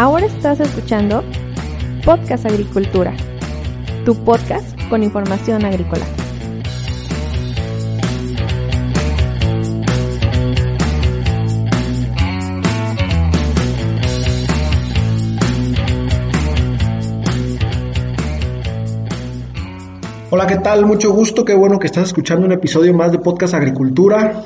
Ahora estás escuchando Podcast Agricultura, tu podcast con información agrícola. Hola, ¿qué tal? Mucho gusto, qué bueno que estás escuchando un episodio más de Podcast Agricultura.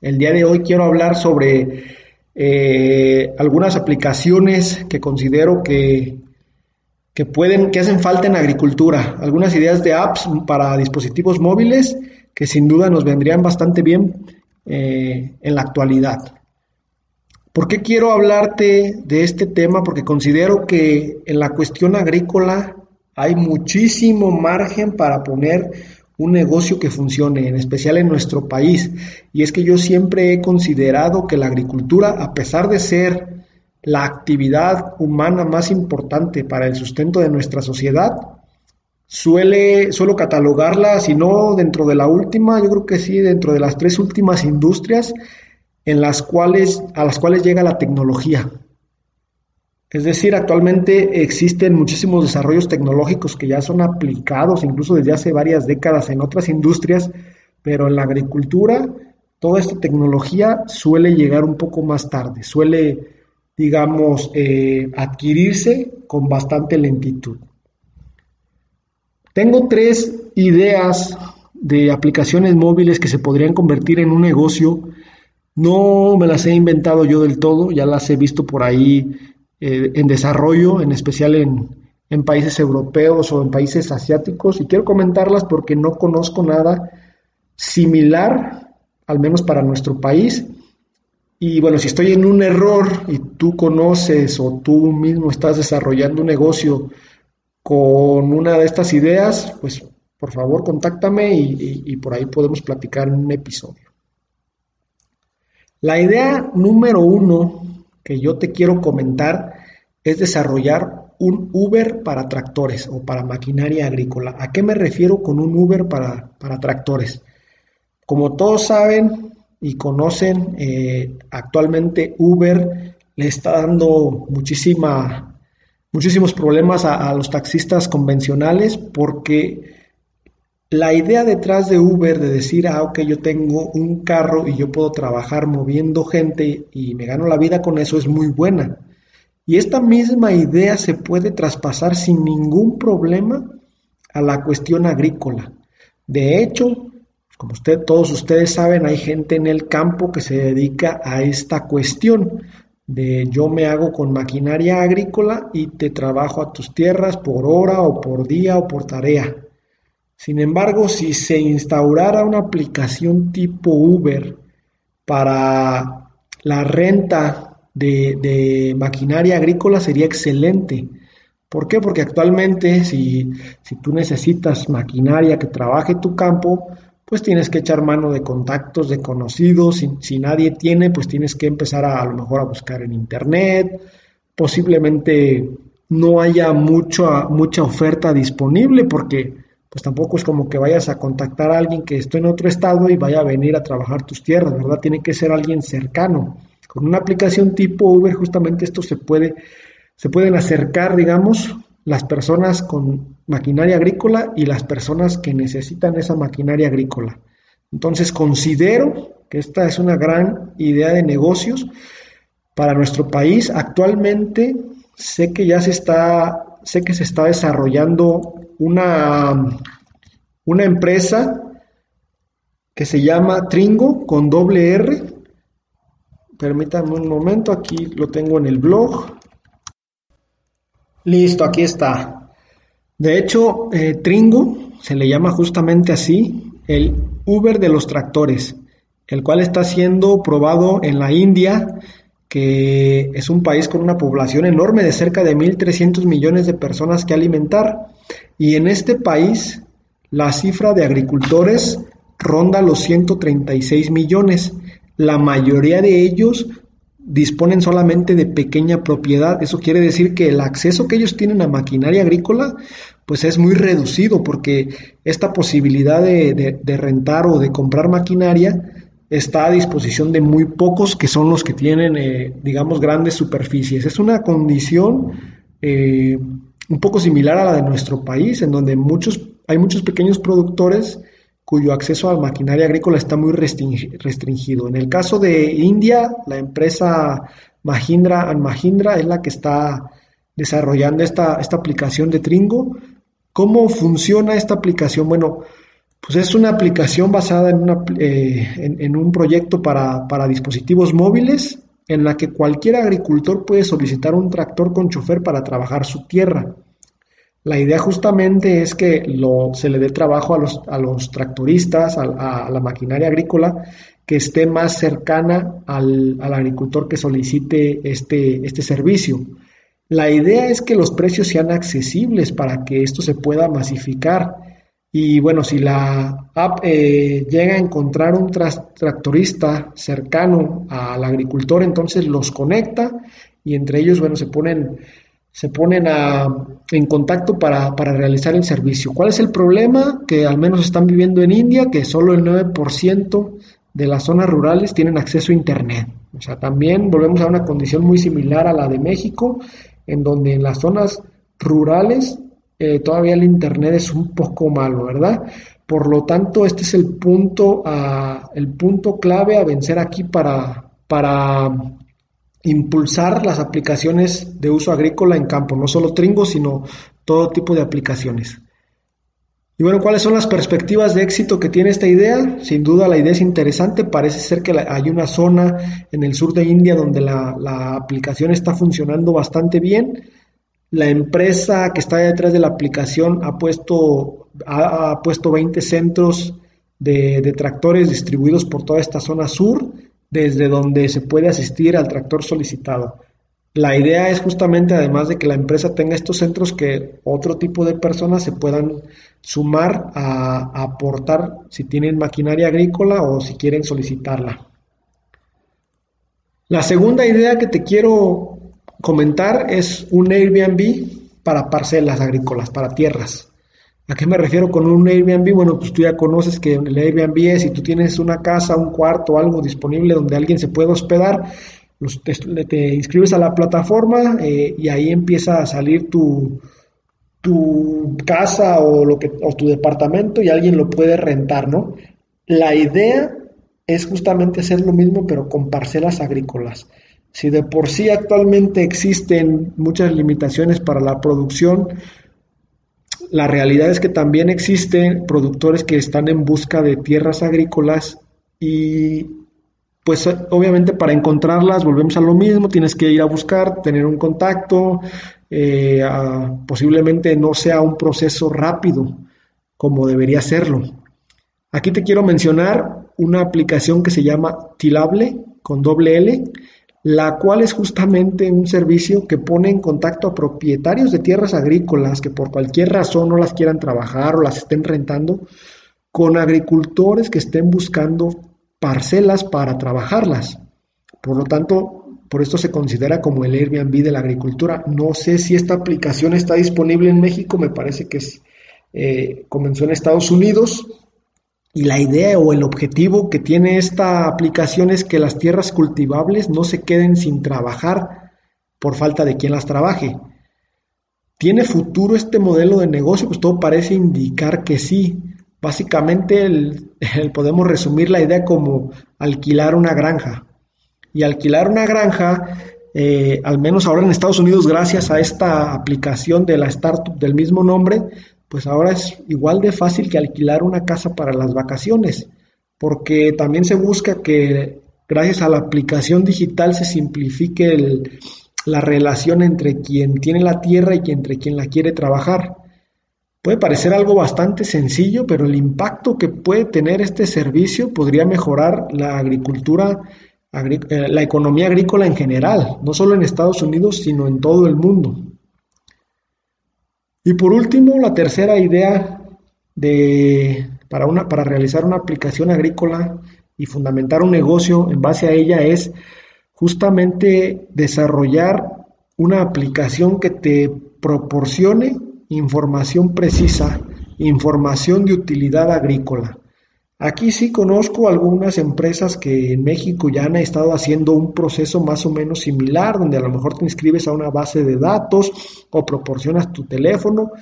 El día de hoy quiero hablar sobre eh, algunas aplicaciones que considero que, que, pueden, que hacen falta en agricultura, algunas ideas de apps para dispositivos móviles que sin duda nos vendrían bastante bien eh, en la actualidad. ¿Por qué quiero hablarte de este tema? Porque considero que en la cuestión agrícola hay muchísimo margen para poner un negocio que funcione, en especial en nuestro país. Y es que yo siempre he considerado que la agricultura, a pesar de ser la actividad humana más importante para el sustento de nuestra sociedad, suele, suelo catalogarla, si no dentro de la última, yo creo que sí, dentro de las tres últimas industrias en las cuales, a las cuales llega la tecnología. Es decir, actualmente existen muchísimos desarrollos tecnológicos que ya son aplicados incluso desde hace varias décadas en otras industrias, pero en la agricultura toda esta tecnología suele llegar un poco más tarde, suele, digamos, eh, adquirirse con bastante lentitud. Tengo tres ideas de aplicaciones móviles que se podrían convertir en un negocio. No me las he inventado yo del todo, ya las he visto por ahí eh, en desarrollo, en especial en, países europeos o en países asiáticos, y quiero comentarlas porque no conozco nada similar, al menos para nuestro país. Y bueno, si estoy en un error y tú conoces o tú mismo estás desarrollando un negocio con una de estas ideas, pues por favor contáctame y, por ahí podemos platicar en un episodio. La idea número uno que yo te quiero comentar es desarrollar un Uber para tractores o para maquinaria agrícola. ¿A qué me refiero con un Uber para, tractores? Como todos saben y conocen, eh, actualmente Uber le está dando muchísima, muchísimos problemas a, a los taxistas convencionales porque la idea detrás de Uber de decir, ah, ok, yo tengo un carro y yo puedo trabajar moviendo gente y me gano la vida con eso es muy buena. Y esta misma idea se puede traspasar sin ningún problema a la cuestión agrícola. De hecho, como usted, todos ustedes saben, hay gente en el campo que se dedica a esta cuestión de yo me hago con maquinaria agrícola y te trabajo a tus tierras por hora o por día o por tarea. Sin embargo, si se instaurara una aplicación tipo Uber para la renta de, maquinaria agrícola sería excelente. ¿Por qué? Porque actualmente si, si tú necesitas maquinaria que trabaje tu campo, pues tienes que echar mano de contactos, de conocidos. Si, nadie tiene, pues tienes que empezar a, a lo mejor a buscar en internet. Posiblemente no haya mucha, mucha oferta disponible porque pues tampoco es como que vayas a contactar a alguien que esté en otro estado y vaya a venir a trabajar tus tierras, ¿verdad? Tiene que ser alguien cercano. Con una aplicación tipo Uber, justamente esto se puede, se pueden acercar, digamos, las personas con maquinaria agrícola y las personas que necesitan esa maquinaria agrícola. Entonces considero que esta es una gran idea de negocios para nuestro país. Actualmente sé que ya se está, sé que se está desarrollando una, una empresa que se llama Tringo con doble R. Permítanme un momento, aquí lo tengo en el blog. Listo, aquí está. De hecho, eh, Tringo se le llama justamente así, el Uber de los tractores, el cual está siendo probado en la India, que es un país con una población enorme de cerca de 1.300 millones de personas que alimentar. Y en este país la cifra de agricultores ronda los 136 millones. La mayoría de ellos disponen solamente de pequeña propiedad. Eso quiere decir que el acceso que ellos tienen a maquinaria agrícola pues es muy reducido porque esta posibilidad de, rentar o de comprar maquinaria está a disposición de muy pocos que son los que tienen, eh, digamos, grandes superficies. Es una condición eh, un poco similar a la de nuestro país, en donde muchos, hay muchos pequeños productores cuyo acceso a maquinaria agrícola está muy restringido. En el caso de India, la empresa Mahindra Mahindra es la que está desarrollando esta, esta aplicación de Tringo. ¿Cómo funciona esta aplicación? Bueno, pues es una aplicación basada en, eh, en, un proyecto para, para, dispositivos móviles en la que cualquier agricultor puede solicitar un tractor con chofer para trabajar su tierra. La idea justamente es que se le dé trabajo a los, a los tractoristas, a, la maquinaria agrícola, que esté más cercana al, al agricultor que solicite este, este servicio. La idea es que los precios sean accesibles para que esto se pueda masificar. Y bueno, si la app eh, llega a encontrar un tractorista cercano al agricultor, entonces los conecta y entre ellos, bueno, se ponen, se ponen a, en contacto para, para, realizar el servicio. ¿Cuál es el problema? Que al menos están viviendo en India, que solo el 9% de las zonas rurales tienen acceso a Internet. O sea, también volvemos a una condición muy similar a la de México, en donde en las zonas rurales eh, todavía el Internet es un poco malo, ¿verdad? Por lo tanto, este es el punto, el punto clave a vencer aquí para, para impulsar las aplicaciones de uso agrícola en campo, no solo Tringo, sino todo tipo de aplicaciones. Y bueno, ¿cuáles son las perspectivas de éxito que tiene esta idea? Sin duda la idea es interesante, parece ser que hay una zona en el sur de India donde la, aplicación está funcionando bastante bien. La empresa que está detrás de la aplicación ha puesto, ha, puesto 20 centros de, de tractores distribuidos por toda esta zona sur, desde donde se puede asistir al tractor solicitado. La idea es justamente, además de que la empresa tenga estos centros, que otro tipo de personas se puedan sumar a, aportar si tienen maquinaria agrícola o si quieren solicitarla. La segunda idea que te quiero comentar es un Airbnb para parcelas agrícolas, para tierras. ¿A qué me refiero con un Airbnb? Bueno, pues tú ya conoces que el Airbnb es si tú tienes una casa, un cuarto, algo disponible donde alguien se puede hospedar, te, inscribes a la plataforma eh, y ahí empieza a salir tu, tu casa o, lo que, o tu departamento y alguien lo puede rentar, ¿no? La idea es justamente hacer lo mismo pero con parcelas agrícolas. Si de por sí actualmente existen muchas limitaciones para la producción, la realidad es que también existen productores que están en busca de tierras agrícolas y pues obviamente para encontrarlas volvemos a lo mismo, tienes que ir a buscar, tener un contacto, eh, posiblemente no sea un proceso rápido como debería serlo. Aquí te quiero mencionar una aplicación que se llama Tilable con doble L, la cual es justamente un servicio que pone en contacto a propietarios de tierras agrícolas que por cualquier razón no las quieran trabajar o las estén rentando, con agricultores que estén buscando parcelas para trabajarlas. Por lo tanto, por esto se considera como el Airbnb de la agricultura. No sé si esta aplicación está disponible en México, me parece que eh, comenzó en Estados Unidos. Y la idea o el objetivo que tiene esta aplicación es que las tierras cultivables no se queden sin trabajar por falta de quien las trabaje. ¿Tiene futuro este modelo de negocio? Pues todo parece indicar que sí. Básicamente podemos resumir la idea como alquilar una granja. Y alquilar una granja, eh, al menos ahora en Estados Unidos, gracias a esta aplicación de la startup del mismo nombre, pues ahora es igual de fácil que alquilar una casa para las vacaciones, porque también se busca que gracias a la aplicación digital se simplifique la relación entre quien tiene la tierra y entre quien la quiere trabajar. Puede parecer algo bastante sencillo, pero el impacto que puede tener este servicio podría mejorar la agricultura, eh, la economía agrícola en general, no solo en Estados Unidos, sino en todo el mundo. Y por último, la tercera idea de, para, una, para realizar una aplicación agrícola y fundamentar un negocio en base a ella es justamente desarrollar una aplicación que te proporcione información precisa, información de utilidad agrícola. Aquí sí conozco algunas empresas que en México ya han estado haciendo un proceso más o menos similar, donde a lo mejor te inscribes a una base de datos o proporcionas tu teléfono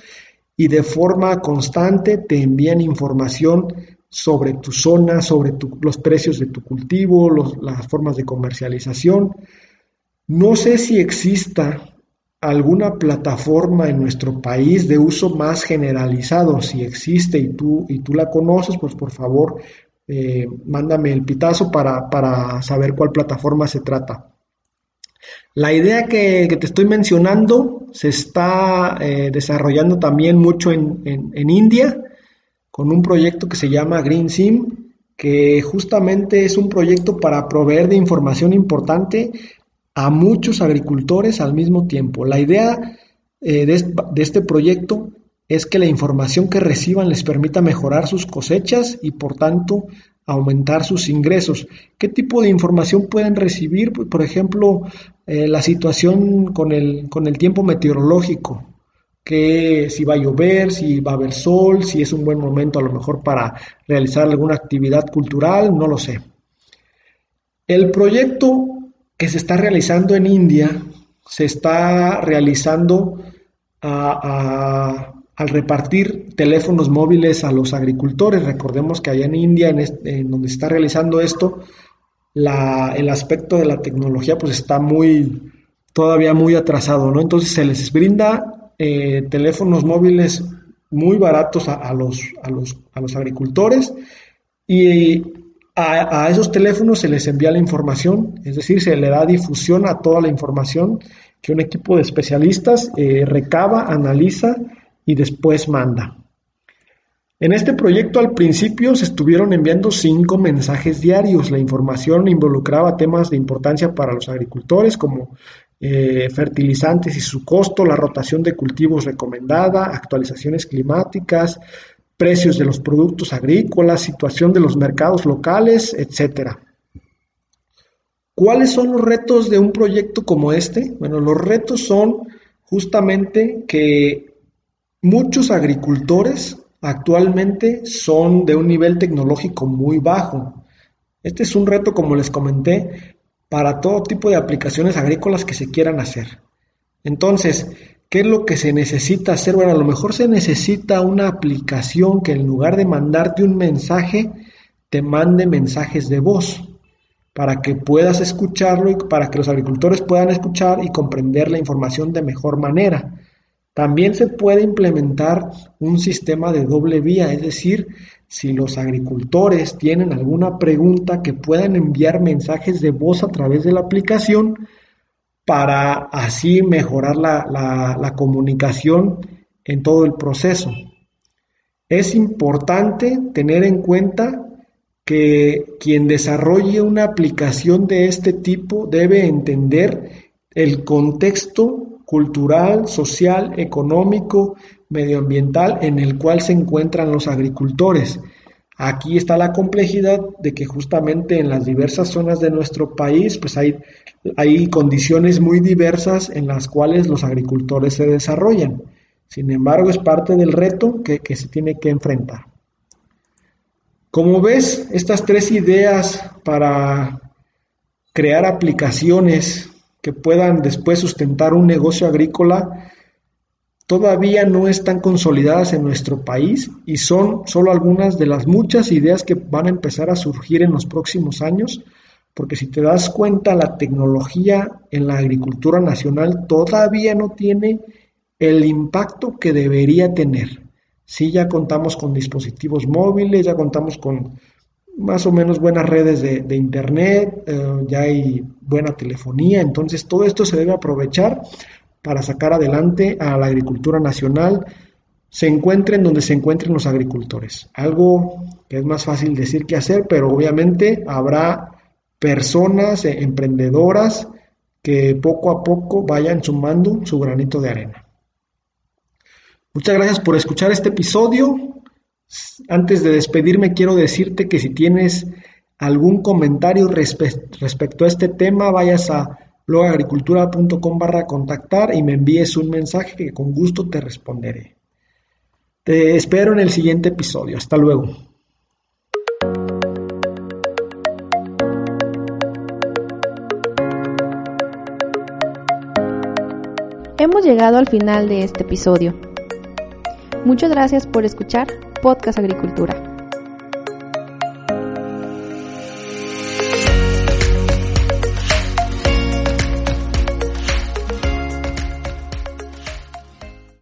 y de forma constante te envían información sobre tu zona, sobre los precios de tu cultivo, las formas de comercialización. No sé si exista alguna plataforma en nuestro país de uso más generalizado. Si existe y tú, y tú la conoces, pues por favor, eh, mándame el pitazo para, saber cuál plataforma se trata. La idea que, te estoy mencionando se está eh, desarrollando también mucho en, en, India con un proyecto que se llama Green Sim, que justamente es un proyecto para proveer de información importante a muchos agricultores al mismo tiempo. La idea eh, de, este proyecto es que la información que reciban les permita mejorar sus cosechas y por tanto aumentar sus ingresos. ¿Qué tipo de información pueden recibir? Pues, por ejemplo, eh, la situación con el, con el tiempo meteorológico, que si va a llover, si va a haber sol, si es un buen momento a lo mejor para realizar alguna actividad cultural, no lo sé. El proyecto que se está realizando en India se está realizando al repartir teléfonos móviles a los agricultores. Recordemos que allá en India, en, donde se está realizando esto, el aspecto de la tecnología pues está muy, todavía muy atrasado, ¿no? Entonces se les brinda eh, teléfonos móviles muy baratos a, los, a, los, a los agricultores y a, esos teléfonos se les envía la información, es decir, se le da difusión a toda la información que un equipo de especialistas eh, recaba, analiza y después manda. En este proyecto al principio se estuvieron enviando cinco mensajes diarios. La información involucraba temas de importancia para los agricultores como eh, fertilizantes y su costo, la rotación de cultivos recomendada, actualizaciones climáticas, precios de los productos agrícolas, situación de los mercados locales, etcétera. ¿Cuáles son los retos de un proyecto como este? Bueno, los retos son justamente que muchos agricultores actualmente son de un nivel tecnológico muy bajo. Este es un reto, como les comenté, para todo tipo de aplicaciones agrícolas que se quieran hacer. Entonces, ¿Qué es lo que se necesita hacer? Bueno, a lo mejor se necesita una aplicación que en lugar de mandarte un mensaje, te mande mensajes de voz para que puedas escucharlo y para que los agricultores puedan escuchar y comprender la información de mejor manera. También se puede implementar un sistema de doble vía, es decir, si los agricultores tienen alguna pregunta que puedan enviar mensajes de voz a través de la aplicación, para así mejorar la, comunicación en todo el proceso. Es importante tener en cuenta que quien desarrolle una aplicación de este tipo debe entender el contexto cultural, social, económico, medioambiental en el cual se encuentran los agricultores. Aquí está la complejidad de que justamente en las diversas zonas de nuestro país pues hay, hay condiciones muy diversas en las cuales los agricultores se desarrollan. Sin embargo, es parte del reto que, que se tiene que enfrentar. Como ves, estas tres ideas para crear aplicaciones que puedan después sustentar un negocio agrícola todavía no están consolidadas en nuestro país y son solo algunas de las muchas ideas que van a empezar a surgir en los próximos años, porque si te das cuenta, la tecnología en la agricultura nacional todavía no tiene el impacto que debería tener. Sí, ya contamos con dispositivos móviles, ya contamos con más o menos buenas redes de, internet, eh, ya hay buena telefonía, entonces todo esto se debe aprovechar para sacar adelante a la agricultura nacional, se encuentren donde se encuentren los agricultores. Algo que es más fácil decir que hacer, pero obviamente habrá personas eh, emprendedoras que poco a poco vayan sumando su granito de arena. Muchas gracias por escuchar este episodio. Antes de despedirme, quiero decirte que si tienes algún comentario respecto a este tema, vayas a blogagricultura.com barra contactar y me envíes un mensaje que con gusto te responderé. Te espero en el siguiente episodio. Hasta luego. Hemos llegado al final de este episodio. Muchas gracias por escuchar Podcast Agricultura.